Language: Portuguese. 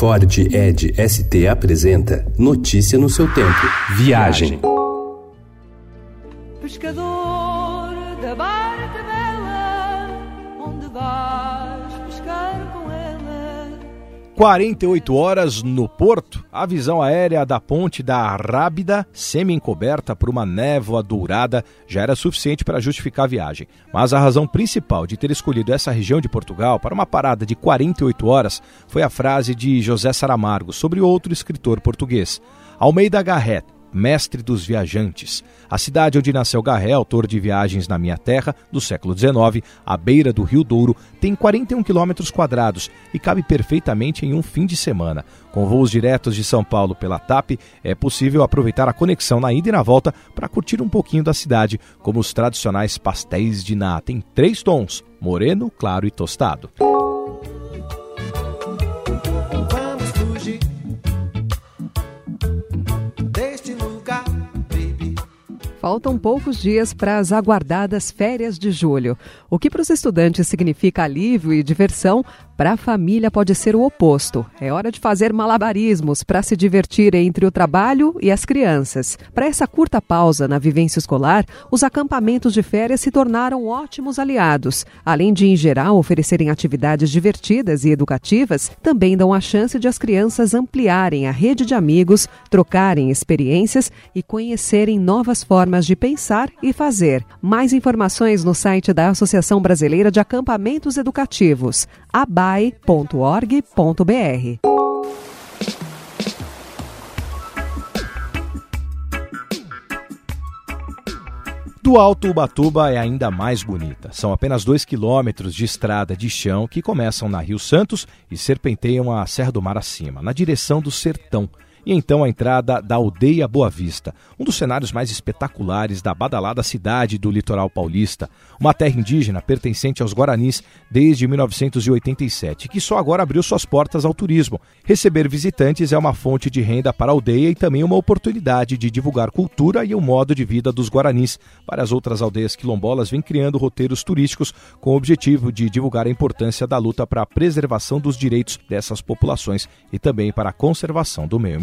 Ford Ed ST apresenta Notícia no seu tempo. Viagem. Pescador da barca bela, 48 horas no porto, a visão aérea da ponte da Rábida, semi-encoberta por uma névoa dourada, já era suficiente para justificar a viagem. Mas a razão principal de ter escolhido essa região de Portugal para uma parada de 48 horas foi a frase de José Saramargo sobre outro escritor português, Almeida Garrett mestre dos viajantes. A cidade onde nasceu Garré, autor de Viagens na Minha Terra, do século XIX, à beira do Rio Douro, tem 41 quilômetros quadrados e cabe perfeitamente em um fim de semana. Com voos diretos de São Paulo pela TAP, é possível aproveitar a conexão na ida e na volta para curtir um pouquinho da cidade, como os tradicionais pastéis de nata em três tons: moreno, claro e tostado. Faltam poucos dias para as aguardadas férias de julho. O que para os estudantes significa alívio e diversão, para a família pode ser o oposto. É hora de fazer malabarismos para se divertir entre o trabalho e as crianças. Para essa curta pausa na vivência escolar, os acampamentos de férias se tornaram ótimos aliados. Além de, em geral, oferecerem atividades divertidas e educativas, também dão a chance de as crianças ampliarem a rede de amigos, trocarem experiências e conhecerem novas formas de pensar e fazer. Mais informações no site da Associação Brasileira de Acampamentos Educativos, abai.org.br. Do Alto Ubatuba é ainda mais bonita. São apenas dois quilômetros de estrada de chão que começam na Rio Santos e serpenteiam a Serra do Mar acima, na direção do Sertão. E então a entrada da Aldeia Boa Vista, um dos cenários mais espetaculares da badalada cidade do litoral paulista, uma terra indígena pertencente aos Guaranis desde 1987, que só agora abriu suas portas ao turismo. Receber visitantes é uma fonte de renda para a aldeia e também uma oportunidade de divulgar cultura e o modo de vida dos Guaranis. Várias outras aldeias quilombolas vêm criando roteiros turísticos com o objetivo de divulgar a importância da luta para a preservação dos direitos dessas populações e também para a conservação do meio